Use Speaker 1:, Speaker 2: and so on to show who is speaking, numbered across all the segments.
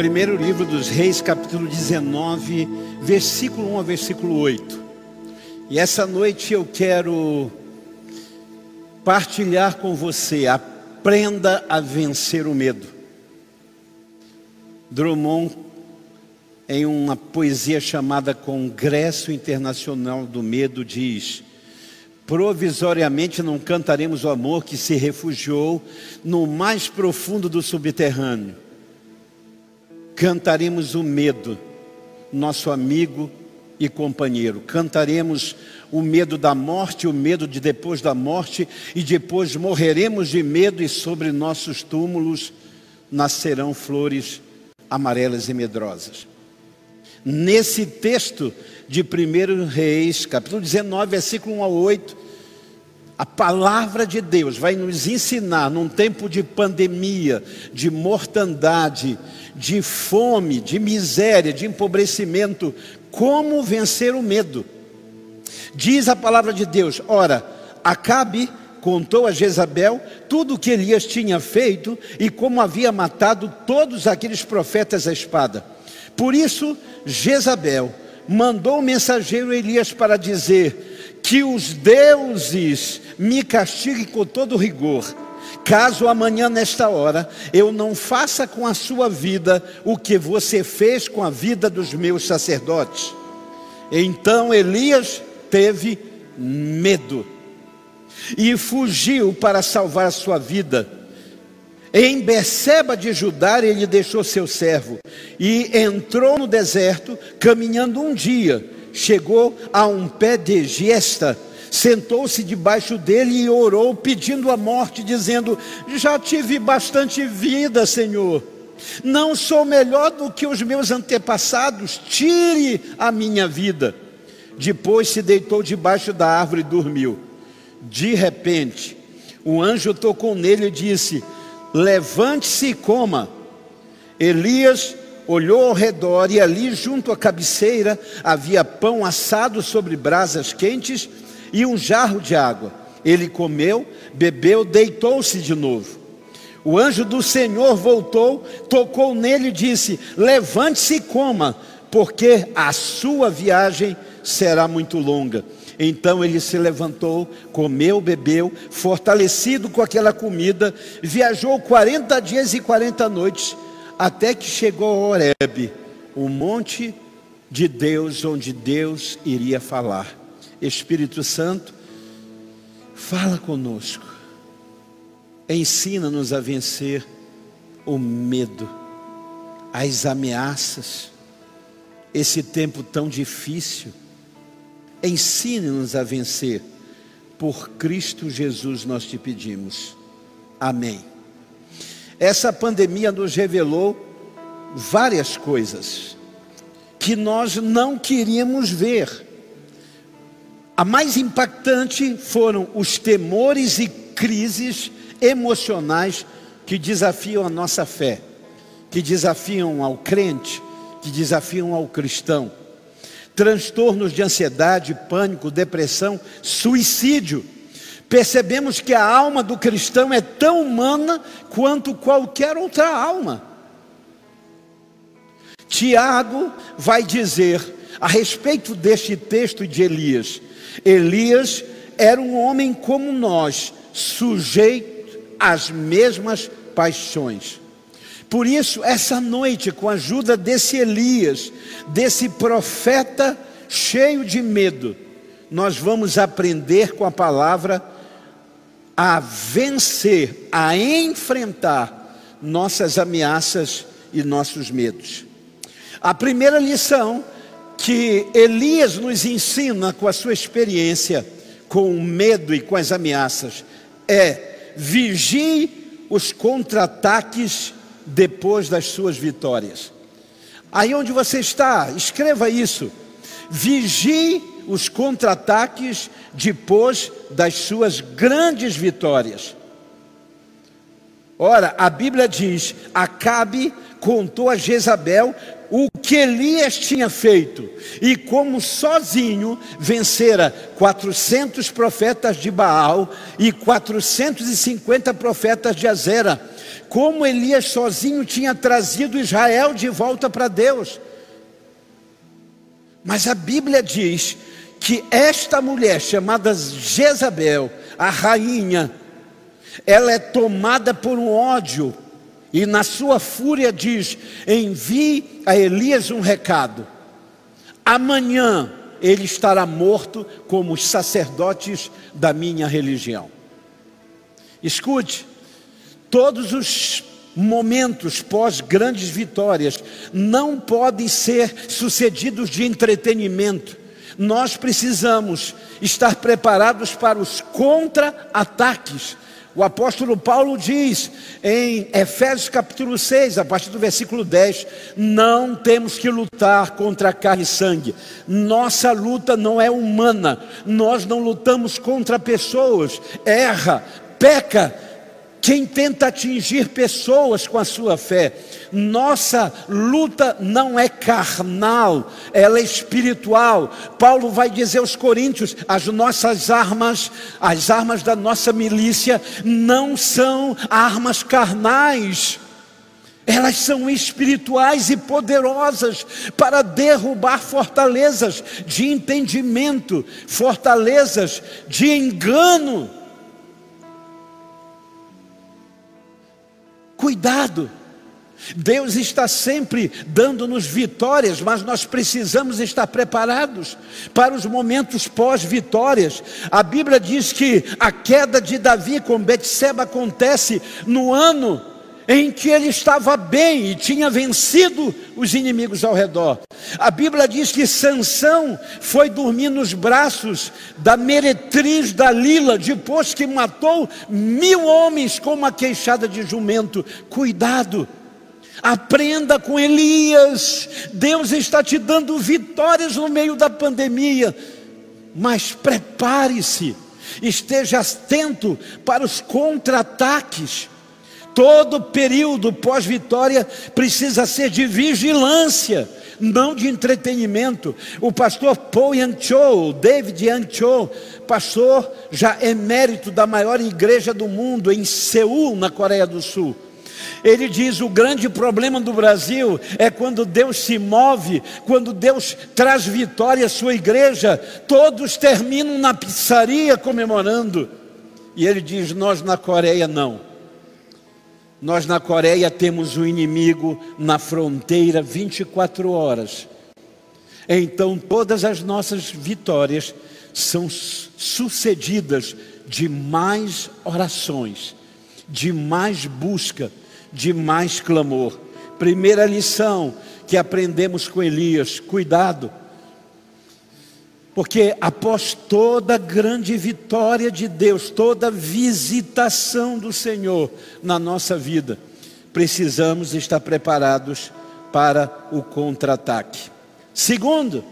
Speaker 1: Primeiro livro dos Reis, capítulo 19, versículo 1 a versículo 8. E essa noite eu quero partilhar com você, aprenda a vencer o medo. Drummond, em uma poesia chamada Congresso Internacional do Medo, diz: Provisoriamente não cantaremos o amor que se refugiou no mais profundo do subterrâneo. Cantaremos o medo, nosso amigo e companheiro. Cantaremos o medo da morte, o medo de depois da morte, e depois morreremos de medo, e sobre nossos túmulos nascerão flores amarelas e medrosas. Nesse texto de 1 Reis, capítulo 19, versículo 1 a 8, a palavra de Deus vai nos ensinar, num tempo de pandemia, de mortandade, de fome, de miséria, de empobrecimento, como vencer o medo. Diz a palavra de Deus: ora, Acabe contou a Jezabel tudo o que Elias tinha feito e como havia matado todos aqueles profetas à espada. Por isso, Jezabel mandou o mensageiro Elias para dizer: que os deuses me castiguem com todo rigor, caso amanhã, nesta hora, eu não faça com a sua vida o que você fez com a vida dos meus sacerdotes. Então Elias teve medo e fugiu para salvar a sua vida. Em Beceba de Judá, ele deixou seu servo e entrou no deserto, caminhando um dia chegou a um pé de gesta, sentou-se debaixo dele e orou, pedindo a morte, dizendo: Já tive bastante vida, Senhor. Não sou melhor do que os meus antepassados, tire a minha vida. Depois se deitou debaixo da árvore e dormiu. De repente, o anjo tocou nele e disse: Levante-se e coma. Elias olhou ao redor e ali, junto à cabeceira, havia pão assado sobre brasas quentes e um jarro de água. Ele comeu, bebeu, deitou-se de novo. O anjo do Senhor voltou, tocou nele e disse: Levante-se e coma, porque a sua viagem será muito longa. Então ele se levantou, comeu, bebeu, fortalecido com aquela comida, viajou 40 dias e 40 noites até que chegou a Horebe, o monte de Deus, onde Deus iria falar. Espírito Santo, fala conosco, ensina-nos a vencer o medo, as ameaças, esse tempo tão difícil. Ensine-nos a vencer, por Cristo Jesus nós te pedimos. Amém. Essa pandemia nos revelou várias coisas que nós não queríamos ver. A mais impactante foram os temores e crises emocionais que desafiam a nossa fé, que desafiam ao crente, que desafiam ao cristão. Transtornos de ansiedade, pânico, depressão, suicídio percebemos que a alma do cristão é tão humana quanto qualquer outra alma. Tiago vai dizer a respeito deste texto de Elias: Elias era um homem como nós, sujeito às mesmas paixões. Por isso, essa noite, com a ajuda desse Elias, desse profeta cheio de medo, nós vamos aprender com a palavra a vencer, a enfrentar nossas ameaças e nossos medos. A primeira lição que Elias nos ensina com a sua experiência com o medo e com as ameaças é vigie os contra-ataques depois das suas vitórias. Aí onde você está, escreva isso. Vigie os contra-ataques depois das suas grandes vitórias. Ora, a Bíblia diz: Acabe contou a Jezabel o que Elias tinha feito e como sozinho vencera 400 profetas de Baal e 450 profetas de Azera. Como Elias sozinho tinha trazido Israel de volta para Deus. Mas a Bíblia diz que esta mulher chamada Jezabel, a rainha, ela é tomada por um ódio e na sua fúria diz: envie a Elias um recado. Amanhã ele estará morto como os sacerdotes da minha religião. Escute, todos os momentos pós grandes vitórias não podem ser sucedidos de entretenimento. Nós precisamos estar preparados para os contra-ataques. O apóstolo Paulo diz em Efésios capítulo 6, a partir do versículo 10: Não temos que lutar contra carne e sangue, nossa luta não é humana, nós não lutamos contra pessoas, erra, peca, quem tenta atingir pessoas com a sua fé. Nossa luta não é carnal, ela é espiritual. Paulo vai dizer aos Coríntios: as nossas armas, as armas da nossa milícia, não são armas carnais. Elas são espirituais e poderosas para derrubar fortalezas de entendimento, fortalezas de engano Cuidado. Deus está sempre dando-nos vitórias, mas nós precisamos estar preparados para os momentos pós-vitórias. A Bíblia diz que a queda de Davi com Betseba acontece no ano em que ele estava bem e tinha vencido os inimigos ao redor. A Bíblia diz que Sansão foi dormir nos braços da meretriz Dalila, depois que matou mil homens com uma queixada de jumento. Cuidado! Aprenda com Elias. Deus está te dando vitórias no meio da pandemia. Mas prepare-se, esteja atento para os contra-ataques. Todo período pós-vitória precisa ser de vigilância, não de entretenimento. O pastor Paul Yang Cho, David Yang Cho, pastor já emérito da maior igreja do mundo em Seul, na Coreia do Sul. Ele diz: o grande problema do Brasil é quando Deus se move, quando Deus traz vitória à sua igreja, todos terminam na pizzaria comemorando. E ele diz: nós na Coreia não. Nós na Coreia temos um inimigo na fronteira 24 horas. Então todas as nossas vitórias são sucedidas de mais orações, de mais busca, de mais clamor. Primeira lição que aprendemos com Elias: cuidado porque após toda grande vitória de Deus, toda visitação do Senhor na nossa vida, precisamos estar preparados para o contra-ataque. Segundo,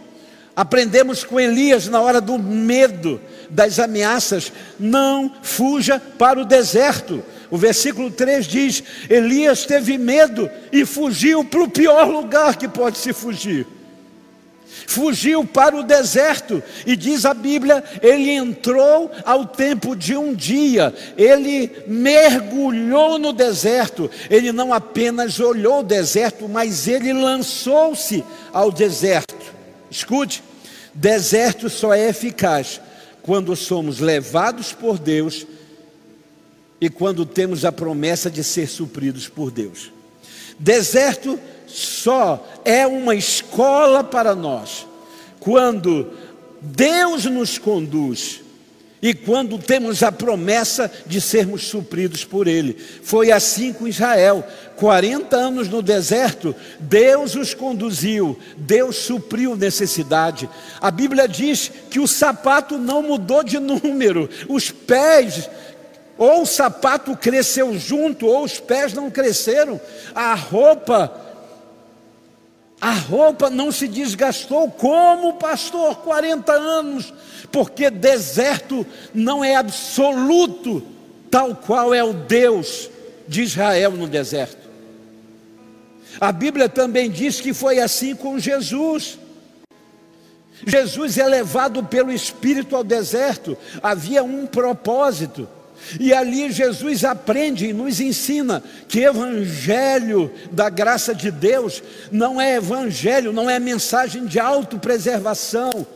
Speaker 1: aprendemos com Elias na hora do medo, das ameaças, não fuja para o deserto. O versículo 3 diz: Elias teve medo e fugiu para o pior lugar que pode se fugir fugiu para o deserto, e diz a Bíblia: ele entrou ao tempo de um dia, ele mergulhou no deserto, ele não apenas olhou o deserto, mas ele lançou-se ao deserto. Escute, deserto só é eficaz quando somos levados por Deus e quando temos a promessa de ser supridos por Deus. Deserto só é uma escola para nós quando Deus nos conduz e quando temos a promessa de sermos supridos por Ele. Foi assim com Israel. 40 anos no deserto, Deus os conduziu, Deus supriu necessidade. A Bíblia diz que o sapato não mudou de número, os pés ou o sapato cresceu junto, ou os pés não cresceram, a roupa a roupa não se desgastou como pastor 40 anos, porque deserto não é absoluto, tal qual é o Deus de Israel no deserto. A Bíblia também diz que foi assim com Jesus. Jesus é levado pelo Espírito ao deserto, havia um propósito. E ali Jesus aprende e nos ensina que evangelho da graça de Deus não é evangelho, não é mensagem de autopreservação.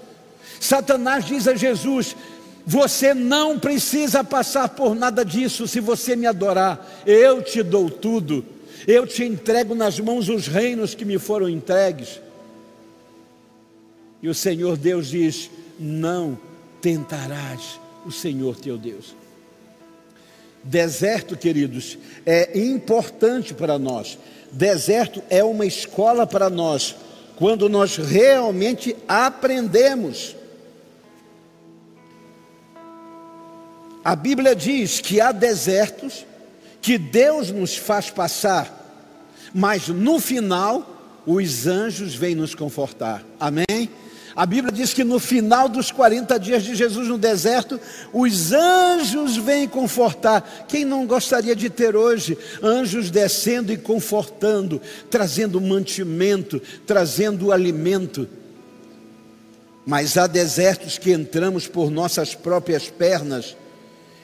Speaker 1: Satanás diz a Jesus: Você não precisa passar por nada disso se você me adorar, eu te dou tudo, eu te entrego nas mãos os reinos que me foram entregues. E o Senhor Deus diz: Não tentarás o Senhor teu Deus. Deserto, queridos, é importante para nós. Deserto é uma escola para nós, quando nós realmente aprendemos. A Bíblia diz que há desertos que Deus nos faz passar, mas no final os anjos vêm nos confortar. Amém? A Bíblia diz que no final dos 40 dias de Jesus no deserto, os anjos vêm confortar. Quem não gostaria de ter hoje anjos descendo e confortando, trazendo mantimento, trazendo alimento? Mas há desertos que entramos por nossas próprias pernas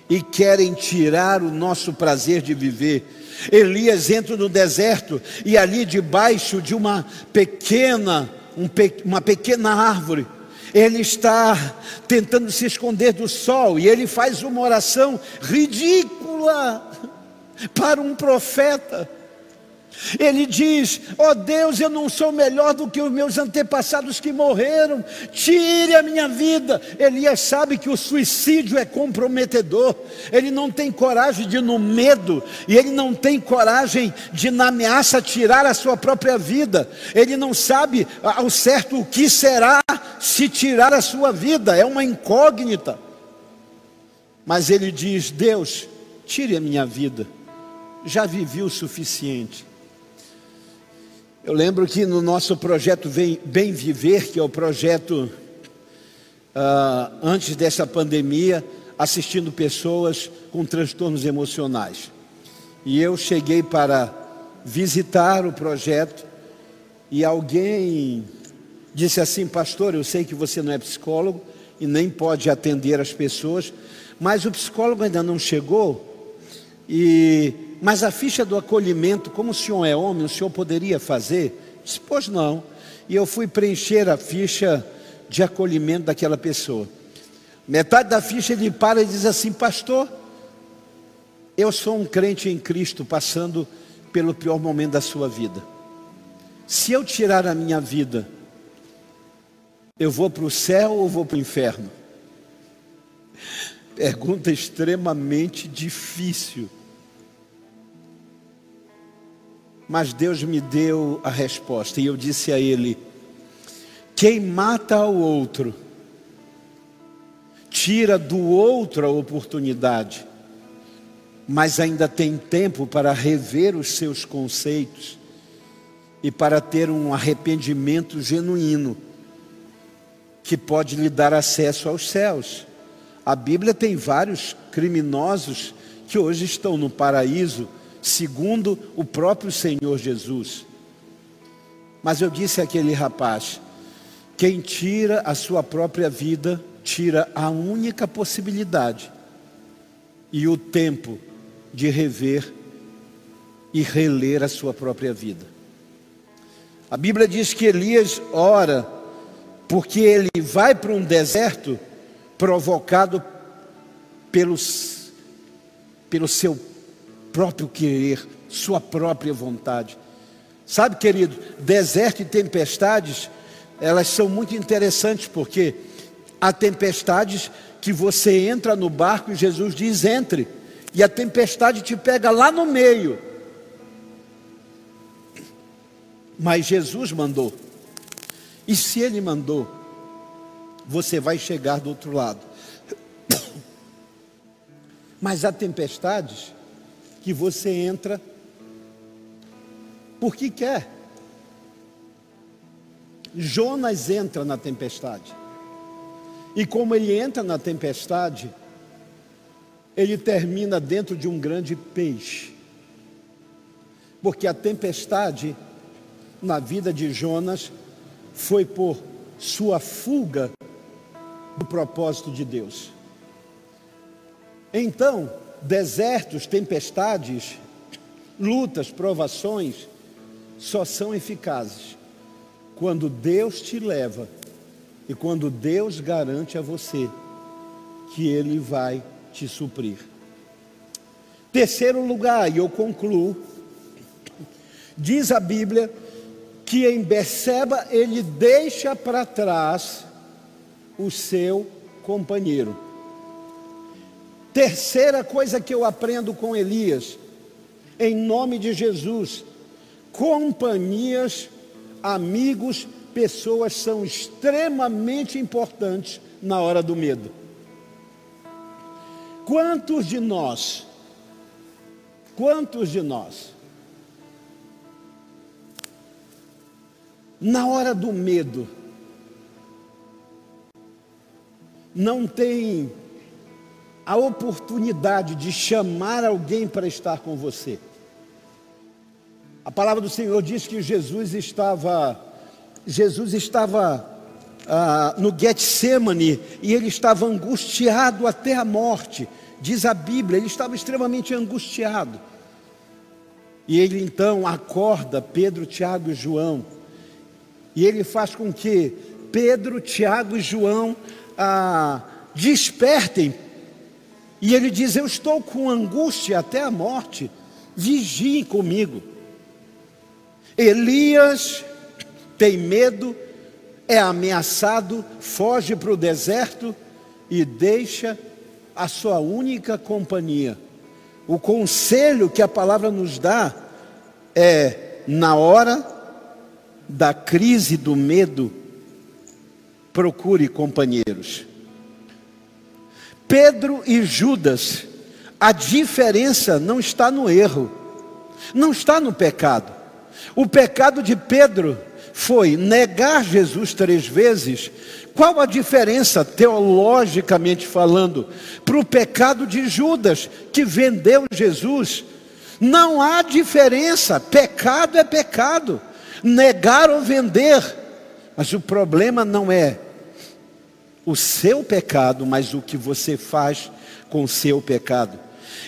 Speaker 1: e querem tirar o nosso prazer de viver. Elias entra no deserto e ali debaixo de uma pequena um, uma pequena árvore, ele está tentando se esconder do sol e ele faz uma oração ridícula para um profeta. Ele diz: Ó oh Deus, eu não sou melhor do que os meus antepassados que morreram, tire a minha vida. Elias sabe que o suicídio é comprometedor, ele não tem coragem de, no medo, e ele não tem coragem de, na ameaça, tirar a sua própria vida. Ele não sabe ao certo o que será se tirar a sua vida, é uma incógnita. Mas ele diz: Deus, tire a minha vida, já vivi o suficiente. Eu lembro que no nosso projeto Bem Viver, que é o projeto uh, antes dessa pandemia, assistindo pessoas com transtornos emocionais. E eu cheguei para visitar o projeto e alguém disse assim: Pastor, eu sei que você não é psicólogo e nem pode atender as pessoas, mas o psicólogo ainda não chegou e mas a ficha do acolhimento, como o senhor é homem, o senhor poderia fazer? Disse, pois não. E eu fui preencher a ficha de acolhimento daquela pessoa. Metade da ficha ele para e diz assim: Pastor, eu sou um crente em Cristo passando pelo pior momento da sua vida. Se eu tirar a minha vida, eu vou para o céu ou vou para o inferno? Pergunta extremamente difícil. Mas Deus me deu a resposta e eu disse a ele: quem mata ao outro, tira do outro a oportunidade, mas ainda tem tempo para rever os seus conceitos e para ter um arrependimento genuíno que pode lhe dar acesso aos céus. A Bíblia tem vários criminosos que hoje estão no paraíso segundo o próprio Senhor Jesus. Mas eu disse àquele rapaz: quem tira a sua própria vida, tira a única possibilidade e o tempo de rever e reler a sua própria vida. A Bíblia diz que Elias ora porque ele vai para um deserto provocado pelos, pelo seu próprio querer, sua própria vontade. Sabe, querido, deserto e tempestades, elas são muito interessantes porque há tempestades que você entra no barco e Jesus diz: entre, e a tempestade te pega lá no meio. Mas Jesus mandou, e se Ele mandou, você vai chegar do outro lado. Mas há tempestades que você entra porque quer. Jonas entra na tempestade. E como ele entra na tempestade, ele termina dentro de um grande peixe. Porque a tempestade na vida de Jonas foi por sua fuga do propósito de Deus. Então, desertos, tempestades, lutas, provações só são eficazes quando Deus te leva e quando Deus garante a você que Ele vai te suprir. Terceiro lugar, e eu concluo, diz a Bíblia que em Beceba ele deixa para trás o seu companheiro. Terceira coisa que eu aprendo com Elias, em nome de Jesus, companhias, amigos, pessoas são extremamente importantes na hora do medo. Quantos de nós, quantos de nós, na hora do medo, não tem a oportunidade de chamar alguém para estar com você. A palavra do Senhor diz que Jesus estava, Jesus estava ah, no Getsemane e ele estava angustiado até a morte. Diz a Bíblia, ele estava extremamente angustiado. E ele então acorda Pedro, Tiago e João e ele faz com que Pedro, Tiago e João ah, despertem. E ele diz: Eu estou com angústia até a morte, vigiem comigo. Elias tem medo, é ameaçado, foge para o deserto e deixa a sua única companhia. O conselho que a palavra nos dá é: na hora da crise do medo, procure companheiros. Pedro e Judas, a diferença não está no erro, não está no pecado. O pecado de Pedro foi negar Jesus três vezes. Qual a diferença, teologicamente falando, para o pecado de Judas, que vendeu Jesus? Não há diferença, pecado é pecado negar ou vender. Mas o problema não é o seu pecado, mas o que você faz com o seu pecado.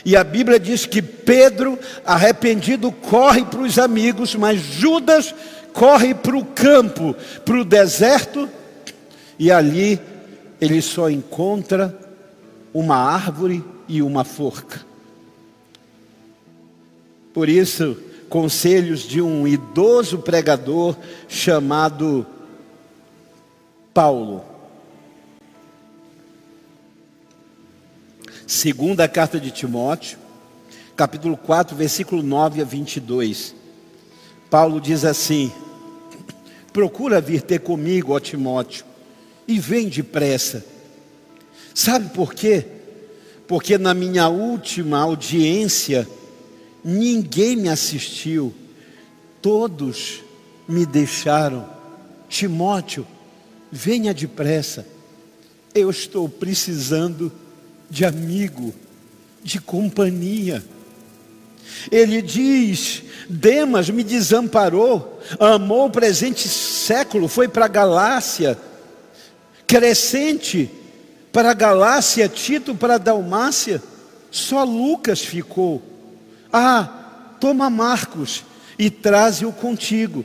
Speaker 1: E a Bíblia diz que Pedro, arrependido, corre para os amigos, mas Judas corre para o campo, para o deserto, e ali ele só encontra uma árvore e uma forca. Por isso, conselhos de um idoso pregador chamado Paulo. Segunda carta de Timóteo, capítulo 4, versículo 9 a 22. Paulo diz assim: Procura vir ter comigo, ó Timóteo, e vem depressa. Sabe por quê? Porque na minha última audiência, ninguém me assistiu, todos me deixaram. Timóteo, venha depressa, eu estou precisando de amigo, de companhia. Ele diz: Demas me desamparou, amou o presente século, foi para a Galácia, Crescente para a Galácia, Tito para a Dalmácia, só Lucas ficou. Ah, toma Marcos e traze-o contigo,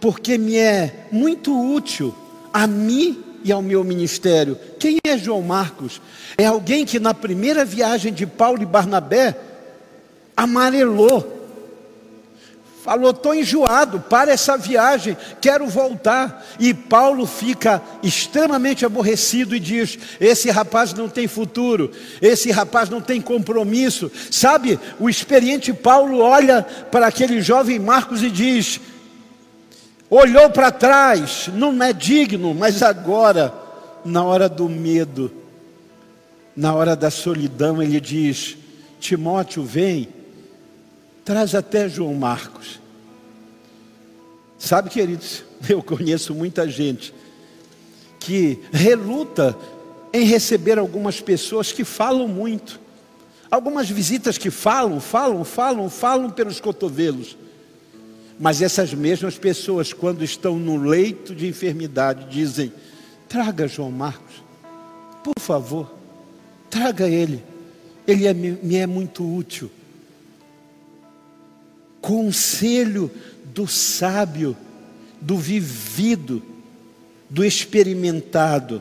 Speaker 1: porque me é muito útil a mim e ao meu ministério. Quem é João Marcos? É alguém que na primeira viagem de Paulo e Barnabé amarelou Falou, estou enjoado, para essa viagem, quero voltar. E Paulo fica extremamente aborrecido e diz: Esse rapaz não tem futuro, esse rapaz não tem compromisso. Sabe, o experiente Paulo olha para aquele jovem Marcos e diz: Olhou para trás, não é digno, mas agora, na hora do medo, na hora da solidão, ele diz: Timóteo, vem traz até João Marcos. Sabe, queridos, eu conheço muita gente que reluta em receber algumas pessoas que falam muito. Algumas visitas que falam, falam, falam, falam pelos cotovelos. Mas essas mesmas pessoas, quando estão no leito de enfermidade, dizem: traga João Marcos, por favor, traga ele, ele é, me é muito útil. Conselho do sábio, do vivido, do experimentado.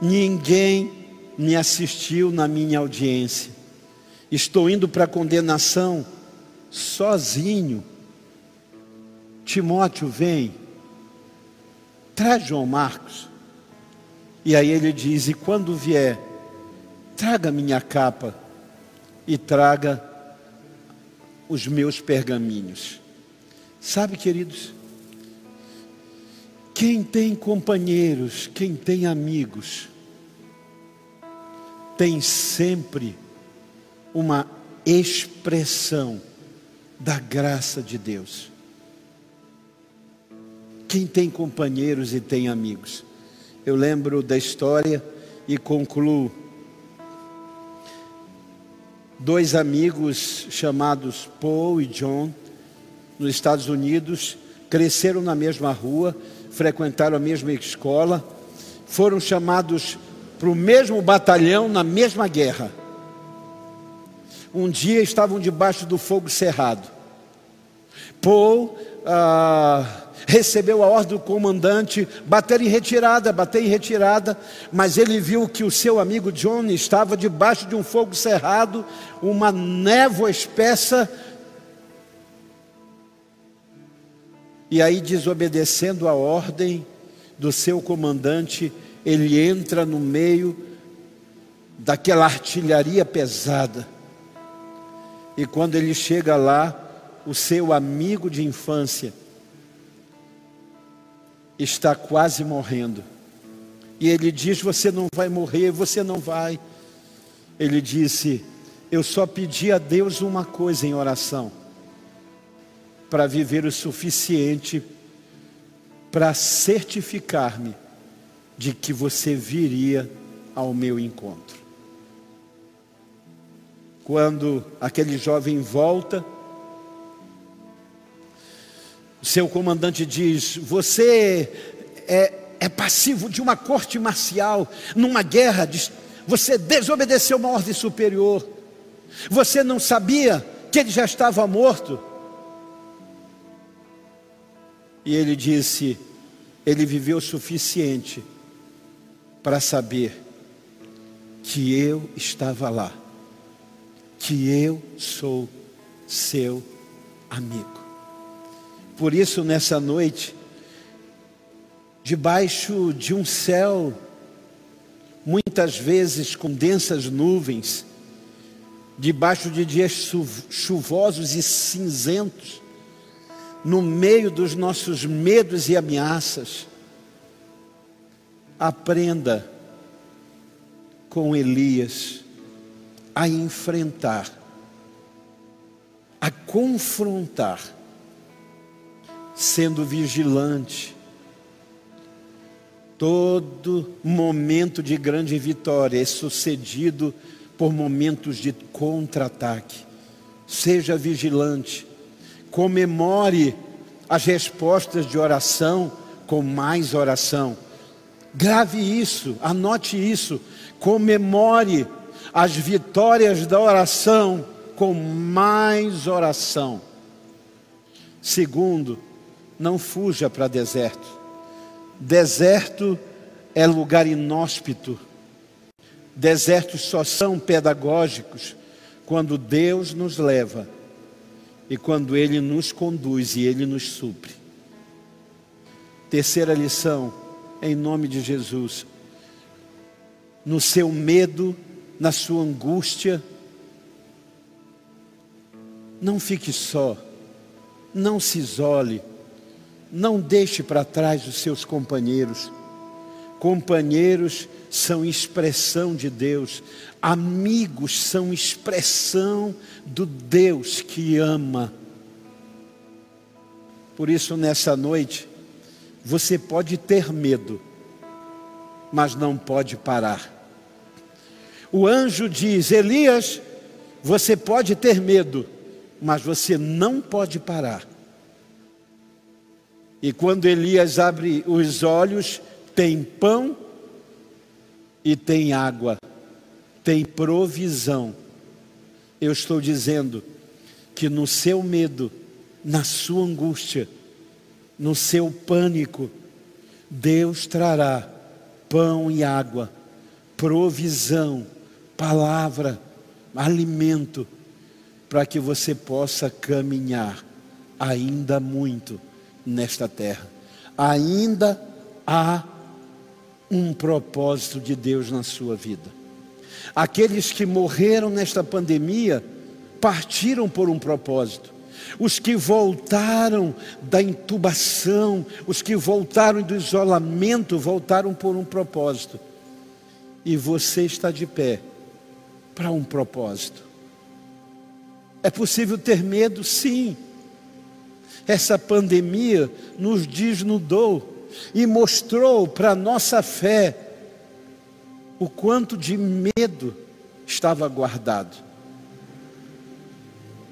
Speaker 1: Ninguém me assistiu na minha audiência. Estou indo para a condenação sozinho. Timóteo vem, traz João Marcos. E aí ele diz: E quando vier, traga minha capa e traga os meus pergaminhos. Sabe, queridos, quem tem companheiros, quem tem amigos, tem sempre uma expressão da graça de Deus. Quem tem companheiros e tem amigos. Eu lembro da história e concluo. Dois amigos chamados Paul e John, nos Estados Unidos, cresceram na mesma rua, frequentaram a mesma escola, foram chamados para o mesmo batalhão na mesma guerra um dia estavam debaixo do fogo cerrado. Paul ah, recebeu a ordem do comandante bater em retirada, bater em retirada, mas ele viu que o seu amigo John estava debaixo de um fogo cerrado, uma névoa espessa. E aí, desobedecendo a ordem do seu comandante, ele entra no meio daquela artilharia pesada. E quando ele chega lá, o seu amigo de infância está quase morrendo. E ele diz: Você não vai morrer, você não vai. Ele disse: Eu só pedi a Deus uma coisa em oração, para viver o suficiente para certificar-me de que você viria ao meu encontro. Quando aquele jovem volta, seu comandante diz: Você é, é passivo de uma corte marcial, numa guerra, você desobedeceu uma ordem superior, você não sabia que ele já estava morto. E ele disse: Ele viveu o suficiente para saber que eu estava lá que eu sou seu amigo. Por isso, nessa noite, debaixo de um céu, muitas vezes com densas nuvens, debaixo de dias chuvosos e cinzentos, no meio dos nossos medos e ameaças, aprenda com Elias a enfrentar, a confrontar, sendo vigilante. Todo momento de grande vitória é sucedido por momentos de contra-ataque. Seja vigilante, comemore as respostas de oração com mais oração. Grave isso, anote isso, comemore as vitórias da oração com mais oração. Segundo, não fuja para deserto. Deserto é lugar inóspito. Desertos só são pedagógicos quando Deus nos leva e quando Ele nos conduz e Ele nos supre. Terceira lição, em nome de Jesus. No seu medo, na sua angústia. Não fique só, não se isole, não deixe para trás os seus companheiros. Companheiros são expressão de Deus, amigos são expressão do Deus que ama. Por isso, nessa noite, você pode ter medo, mas não pode parar o anjo diz: Elias, você pode ter medo, mas você não pode parar. E quando Elias abre os olhos, tem pão e tem água, tem provisão. Eu estou dizendo que no seu medo, na sua angústia, no seu pânico, Deus trará pão e água, provisão, palavra, alimento, para que você possa caminhar ainda muito nesta terra. Ainda há um propósito de Deus na sua vida. Aqueles que morreram nesta pandemia partiram por um propósito. Os que voltaram da intubação, os que voltaram do isolamento, voltaram por um propósito. E você está de pé para um propósito. É possível ter medo? Sim. Essa pandemia nos desnudou e mostrou para nossa fé o quanto de medo estava guardado.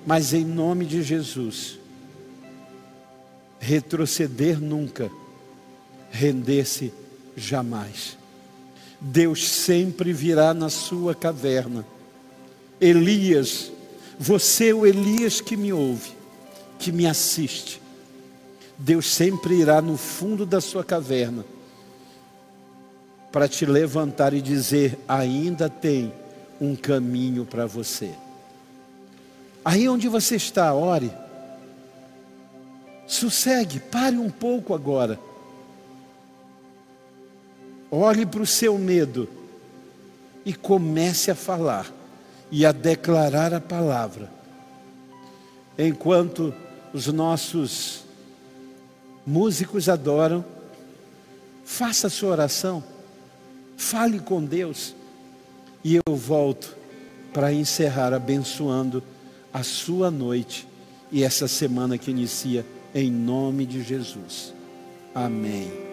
Speaker 1: Mas em nome de Jesus, retroceder nunca, render-se jamais. Deus sempre virá na sua caverna. Elias, você é o Elias que me ouve, que me assiste. Deus sempre irá no fundo da sua caverna para te levantar e dizer: ainda tem um caminho para você. Aí onde você está, ore. Sossegue, pare um pouco agora. Olhe para o seu medo e comece a falar e a declarar a palavra. Enquanto os nossos músicos adoram, faça a sua oração, fale com Deus e eu volto para encerrar abençoando a sua noite e essa semana que inicia em nome de Jesus. Amém.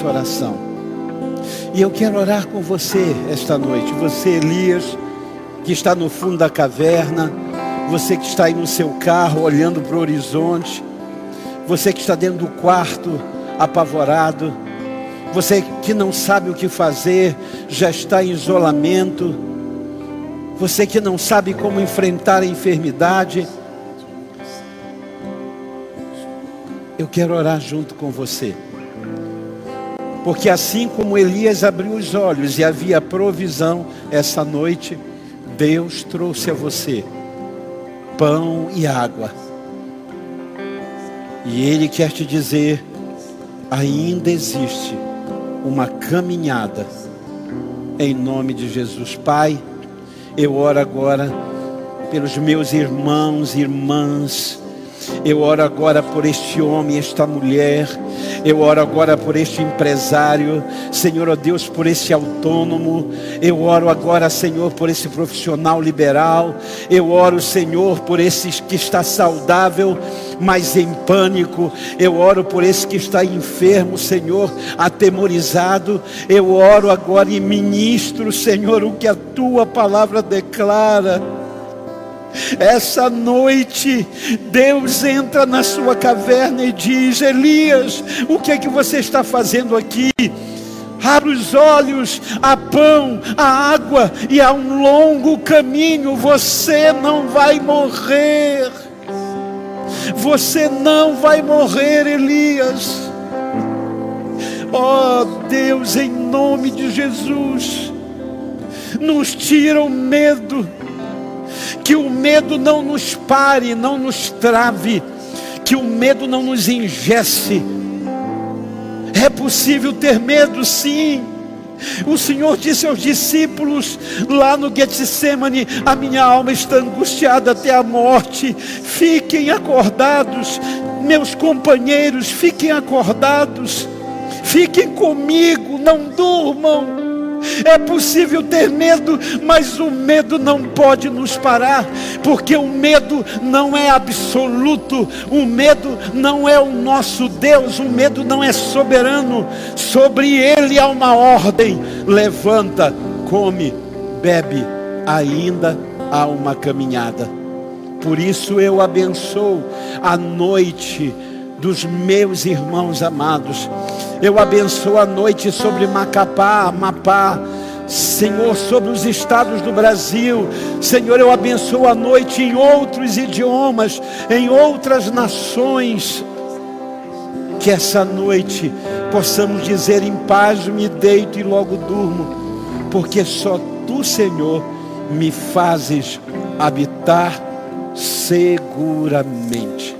Speaker 1: Nossa oração. E eu quero orar com você esta noite. Você, Elias, que está no fundo da caverna. Você que está aí no seu carro olhando para o horizonte. Você que está dentro do quarto apavorado. Você que não sabe o que fazer, já está em isolamento. Você que não sabe como enfrentar a enfermidade. Eu quero orar junto com você. Porque assim como Elias abriu os olhos e havia provisão essa noite, Deus trouxe a você pão e água. E Ele quer te dizer: ainda existe uma caminhada, em nome de Jesus. Pai, eu oro agora pelos meus irmãos e irmãs eu oro agora por este homem, esta mulher. Eu oro agora por este empresário. Senhor, ó Deus, por este autônomo. Eu oro agora, Senhor, por esse profissional liberal. Eu oro, Senhor, por esse que está saudável, mas em pânico. Eu oro por esse que está enfermo, Senhor, atemorizado. Eu oro agora e ministro, Senhor, o que a tua palavra declara. Essa noite, Deus entra na sua caverna e diz: Elias, o que é que você está fazendo aqui? Abre os olhos, há pão, há água e há um longo caminho. Você não vai morrer. Você não vai morrer, Elias. Oh, Deus, em nome de Jesus, nos tira o medo que o medo não nos pare, não nos trave, que o medo não nos engesse. É possível ter medo, sim. O Senhor disse aos discípulos lá no Getsemane: A minha alma está angustiada até a morte. Fiquem acordados, meus companheiros, fiquem acordados. Fiquem comigo, não durmam. É possível ter medo, mas o medo não pode nos parar, porque o medo não é absoluto, o medo não é o nosso Deus, o medo não é soberano, sobre ele há uma ordem: levanta, come, bebe, ainda há uma caminhada. Por isso eu abençoo a noite dos meus irmãos amados. Eu abençoo a noite sobre Macapá, Amapá, Senhor, sobre os estados do Brasil. Senhor, eu abençoo a noite em outros idiomas, em outras nações. Que essa noite possamos dizer em paz: me deito e logo durmo, porque só tu, Senhor, me fazes habitar seguramente.